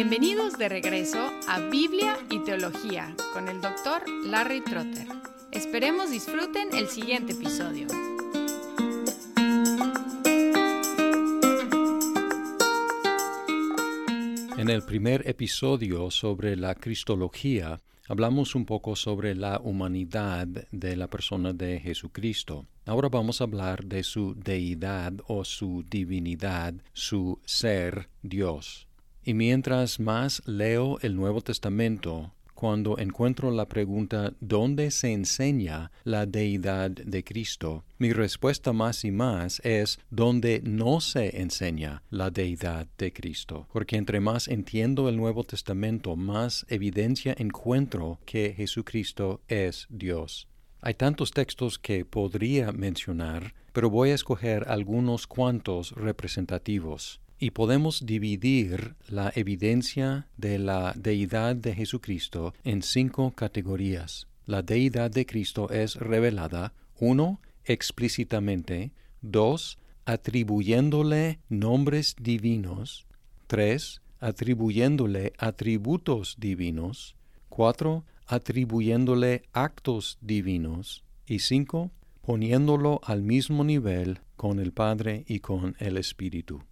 Bienvenidos de regreso a Biblia y Teología con el doctor Larry Trotter. Esperemos disfruten el siguiente episodio. En el primer episodio sobre la Cristología hablamos un poco sobre la humanidad de la persona de Jesucristo. Ahora vamos a hablar de su deidad o su divinidad, su ser Dios. Y mientras más leo el Nuevo Testamento, cuando encuentro la pregunta ¿dónde se enseña la deidad de Cristo? Mi respuesta más y más es ¿dónde no se enseña la deidad de Cristo? Porque entre más entiendo el Nuevo Testamento, más evidencia encuentro que Jesucristo es Dios. Hay tantos textos que podría mencionar, pero voy a escoger algunos cuantos representativos y podemos dividir la evidencia de la deidad de Jesucristo en cinco categorías. La deidad de Cristo es revelada, uno, explícitamente, dos, atribuyéndole nombres divinos, tres, atribuyéndole atributos divinos, cuatro, atribuyéndole actos divinos, y cinco, poniéndolo al mismo nivel con el Padre y con el Espíritu.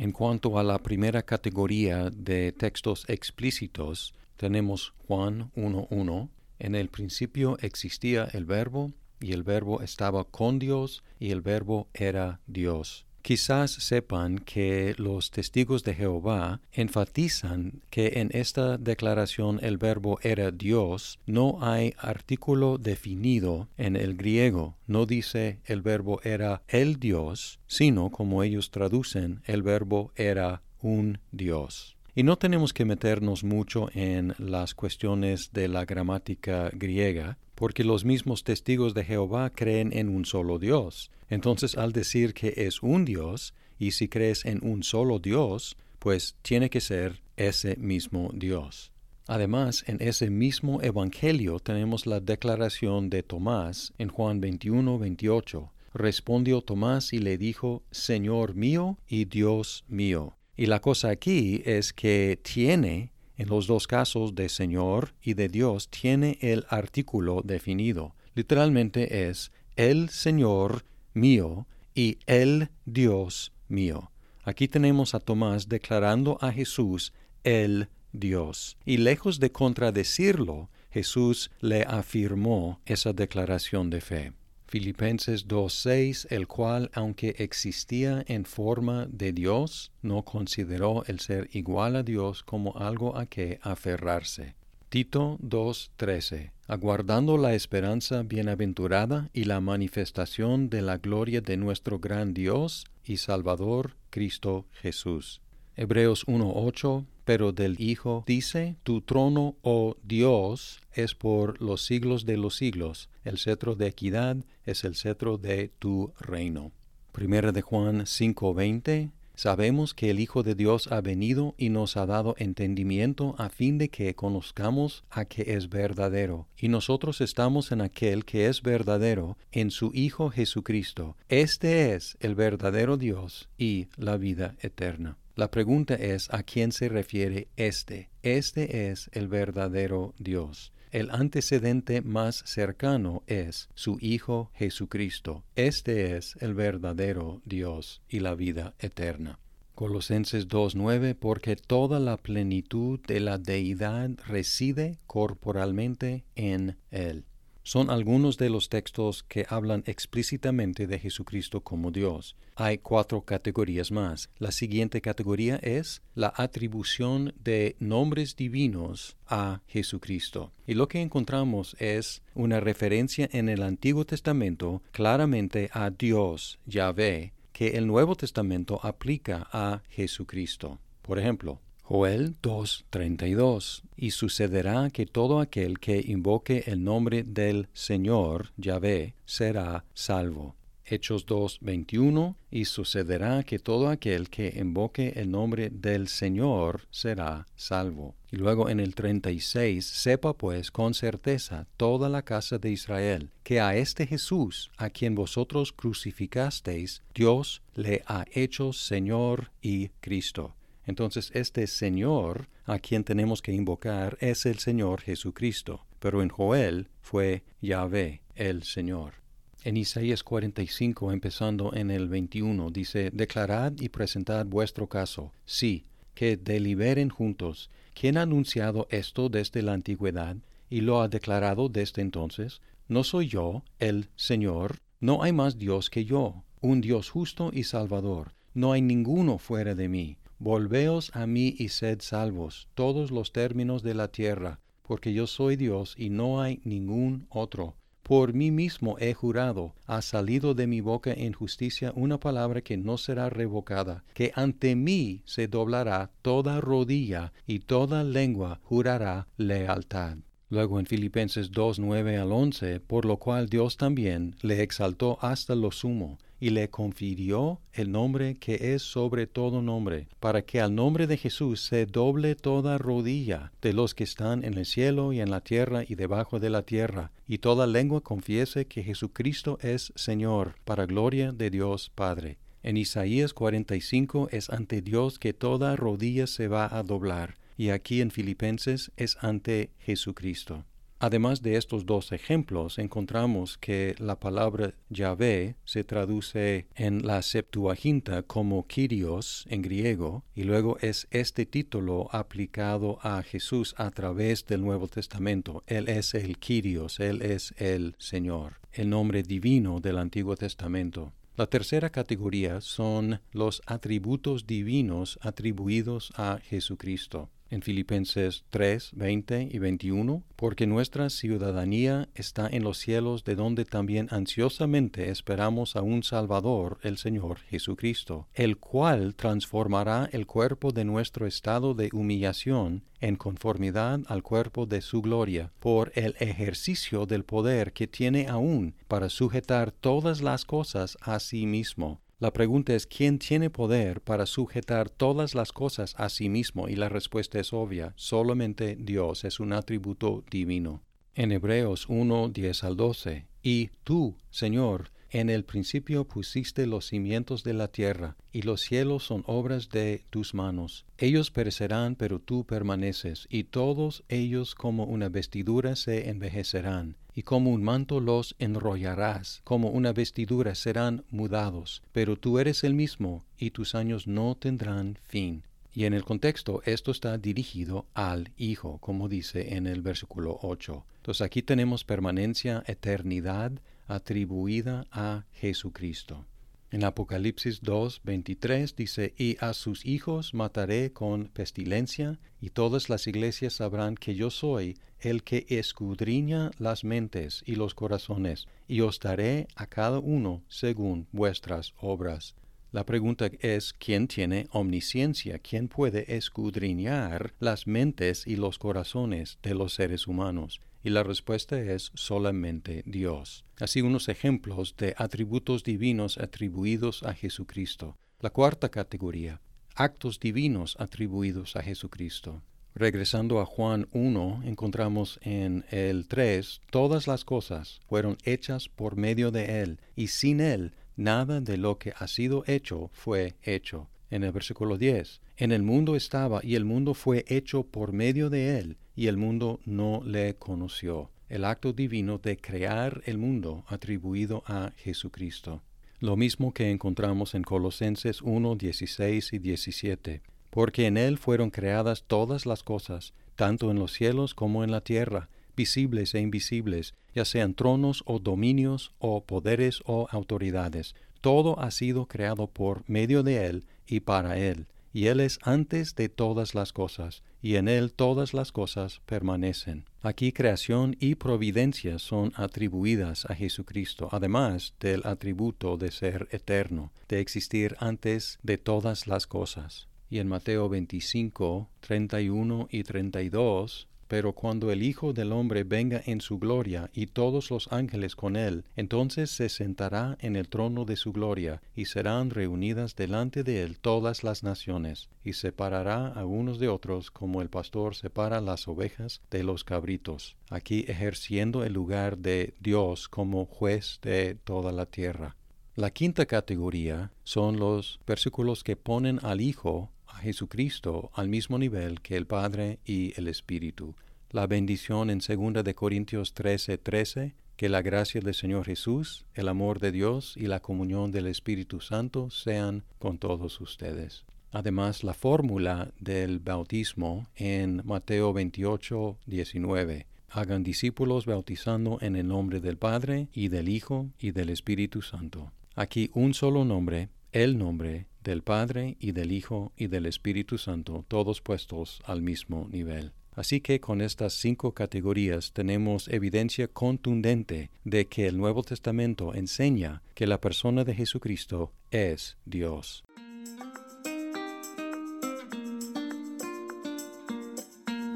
En cuanto a la primera categoría de textos explícitos, tenemos Juan 1.1. En el principio existía el verbo, y el verbo estaba con Dios, y el verbo era Dios. Quizás sepan que los testigos de Jehová enfatizan que en esta declaración el verbo era Dios, no hay artículo definido en el griego, no dice el verbo era el Dios, sino como ellos traducen el verbo era un Dios. Y no tenemos que meternos mucho en las cuestiones de la gramática griega, porque los mismos testigos de Jehová creen en un solo Dios. Entonces, al decir que es un Dios, y si crees en un solo Dios, pues tiene que ser ese mismo Dios. Además, en ese mismo Evangelio tenemos la declaración de Tomás en Juan 21, 28. Respondió Tomás y le dijo, Señor mío y Dios mío. Y la cosa aquí es que tiene en los dos casos de Señor y de Dios tiene el artículo definido. Literalmente es el Señor mío y el Dios mío. Aquí tenemos a Tomás declarando a Jesús el Dios. Y lejos de contradecirlo, Jesús le afirmó esa declaración de fe. Filipenses 2.6, el cual, aunque existía en forma de Dios, no consideró el ser igual a Dios como algo a que aferrarse. Tito 2.13, aguardando la esperanza bienaventurada y la manifestación de la gloria de nuestro gran Dios y Salvador Cristo Jesús. Hebreos 1.8, pero del Hijo dice, Tu trono, oh Dios, es por los siglos de los siglos, el cetro de equidad es el cetro de tu reino. Primera de Juan 5:20 Sabemos que el Hijo de Dios ha venido y nos ha dado entendimiento a fin de que conozcamos a que es verdadero. Y nosotros estamos en aquel que es verdadero, en su Hijo Jesucristo. Este es el verdadero Dios y la vida eterna. La pregunta es a quién se refiere este. Este es el verdadero Dios. El antecedente más cercano es su Hijo Jesucristo. Este es el verdadero Dios y la vida eterna. Colosenses 2.9 Porque toda la plenitud de la deidad reside corporalmente en Él son algunos de los textos que hablan explícitamente de Jesucristo como Dios. Hay cuatro categorías más. La siguiente categoría es la atribución de nombres divinos a Jesucristo. Y lo que encontramos es una referencia en el Antiguo Testamento claramente a Dios, Yahvé, que el Nuevo Testamento aplica a Jesucristo. Por ejemplo, Joel 2.32 Y sucederá que todo aquel que invoque el nombre del Señor, Yahvé, será salvo. Hechos 2.21 Y sucederá que todo aquel que invoque el nombre del Señor será salvo. Y luego en el 36, sepa pues con certeza toda la casa de Israel, que a este Jesús, a quien vosotros crucificasteis, Dios le ha hecho Señor y Cristo. Entonces este Señor a quien tenemos que invocar es el Señor Jesucristo, pero en Joel fue Yahvé, el Señor. En Isaías 45, empezando en el 21, dice, Declarad y presentad vuestro caso, sí, que deliberen juntos. ¿Quién ha anunciado esto desde la antigüedad y lo ha declarado desde entonces? ¿No soy yo, el Señor? No hay más Dios que yo, un Dios justo y salvador. No hay ninguno fuera de mí. Volveos a mí y sed salvos, todos los términos de la tierra, porque yo soy Dios y no hay ningún otro. Por mí mismo he jurado, ha salido de mi boca en justicia una palabra que no será revocada, que ante mí se doblará toda rodilla y toda lengua jurará lealtad. Luego en Filipenses 2, 9 al 11, por lo cual Dios también le exaltó hasta lo sumo, y le confirió el nombre que es sobre todo nombre, para que al nombre de Jesús se doble toda rodilla de los que están en el cielo y en la tierra y debajo de la tierra, y toda lengua confiese que Jesucristo es Señor, para gloria de Dios Padre. En Isaías 45 es ante Dios que toda rodilla se va a doblar, y aquí en Filipenses es ante Jesucristo. Además de estos dos ejemplos, encontramos que la palabra Yahvé se traduce en la Septuaginta como Kyrios en griego, y luego es este título aplicado a Jesús a través del Nuevo Testamento. Él es el Kyrios, Él es el Señor, el nombre divino del Antiguo Testamento. La tercera categoría son los atributos divinos atribuidos a Jesucristo en Filipenses 3, 20 y 21, porque nuestra ciudadanía está en los cielos, de donde también ansiosamente esperamos a un Salvador, el Señor Jesucristo, el cual transformará el cuerpo de nuestro estado de humillación en conformidad al cuerpo de su gloria, por el ejercicio del poder que tiene aún para sujetar todas las cosas a sí mismo la pregunta es ¿quién tiene poder para sujetar todas las cosas a sí mismo? Y la respuesta es obvia, solamente Dios es un atributo divino. En Hebreos 1, 10 al 12, y tú, Señor, en el principio pusiste los cimientos de la tierra, y los cielos son obras de tus manos. Ellos perecerán, pero tú permaneces, y todos ellos como una vestidura se envejecerán, y como un manto los enrollarás, como una vestidura serán mudados. Pero tú eres el mismo, y tus años no tendrán fin. Y en el contexto esto está dirigido al Hijo, como dice en el versículo 8. Entonces aquí tenemos permanencia, eternidad, atribuida a Jesucristo. En Apocalipsis 2, 23 dice, Y a sus hijos mataré con pestilencia, y todas las iglesias sabrán que yo soy el que escudriña las mentes y los corazones, y os daré a cada uno según vuestras obras. La pregunta es, ¿quién tiene omnisciencia? ¿Quién puede escudriñar las mentes y los corazones de los seres humanos? Y la respuesta es solamente Dios. Así unos ejemplos de atributos divinos atribuidos a Jesucristo. La cuarta categoría, actos divinos atribuidos a Jesucristo. Regresando a Juan 1, encontramos en el 3, todas las cosas fueron hechas por medio de Él, y sin Él nada de lo que ha sido hecho fue hecho. En el versículo 10, en el mundo estaba y el mundo fue hecho por medio de Él, y el mundo no le conoció. El acto divino de crear el mundo atribuido a Jesucristo. Lo mismo que encontramos en Colosenses 1, 16 y 17. Porque en Él fueron creadas todas las cosas, tanto en los cielos como en la tierra, visibles e invisibles, ya sean tronos o dominios o poderes o autoridades. Todo ha sido creado por medio de Él y para Él y Él es antes de todas las cosas, y en Él todas las cosas permanecen. Aquí creación y providencia son atribuidas a Jesucristo, además del atributo de ser eterno, de existir antes de todas las cosas. Y en Mateo 25, 31 y 32 pero cuando el Hijo del Hombre venga en su gloria y todos los ángeles con él, entonces se sentará en el trono de su gloria, y serán reunidas delante de él todas las naciones, y separará a unos de otros como el pastor separa las ovejas de los cabritos, aquí ejerciendo el lugar de Dios como juez de toda la tierra. La quinta categoría son los versículos que ponen al Hijo Jesucristo al mismo nivel que el Padre y el Espíritu. La bendición en 2 de Corintios 13:13, 13, que la gracia del Señor Jesús, el amor de Dios y la comunión del Espíritu Santo sean con todos ustedes. Además, la fórmula del bautismo en Mateo 28, 19. Hagan discípulos bautizando en el nombre del Padre y del Hijo y del Espíritu Santo. Aquí un solo nombre, el nombre del Padre y del Hijo y del Espíritu Santo, todos puestos al mismo nivel. Así que con estas cinco categorías tenemos evidencia contundente de que el Nuevo Testamento enseña que la persona de Jesucristo es Dios.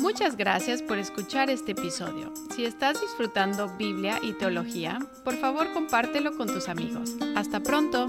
Muchas gracias por escuchar este episodio. Si estás disfrutando Biblia y teología, por favor compártelo con tus amigos. Hasta pronto.